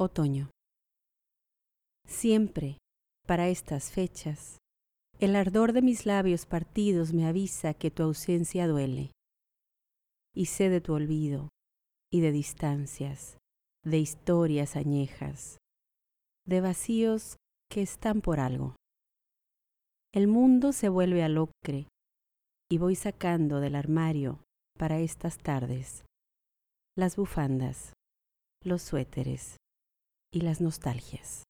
Otoño. Siempre, para estas fechas, el ardor de mis labios partidos me avisa que tu ausencia duele. Y sé de tu olvido y de distancias, de historias añejas, de vacíos que están por algo. El mundo se vuelve alocre y voy sacando del armario para estas tardes las bufandas, los suéteres y las nostalgias.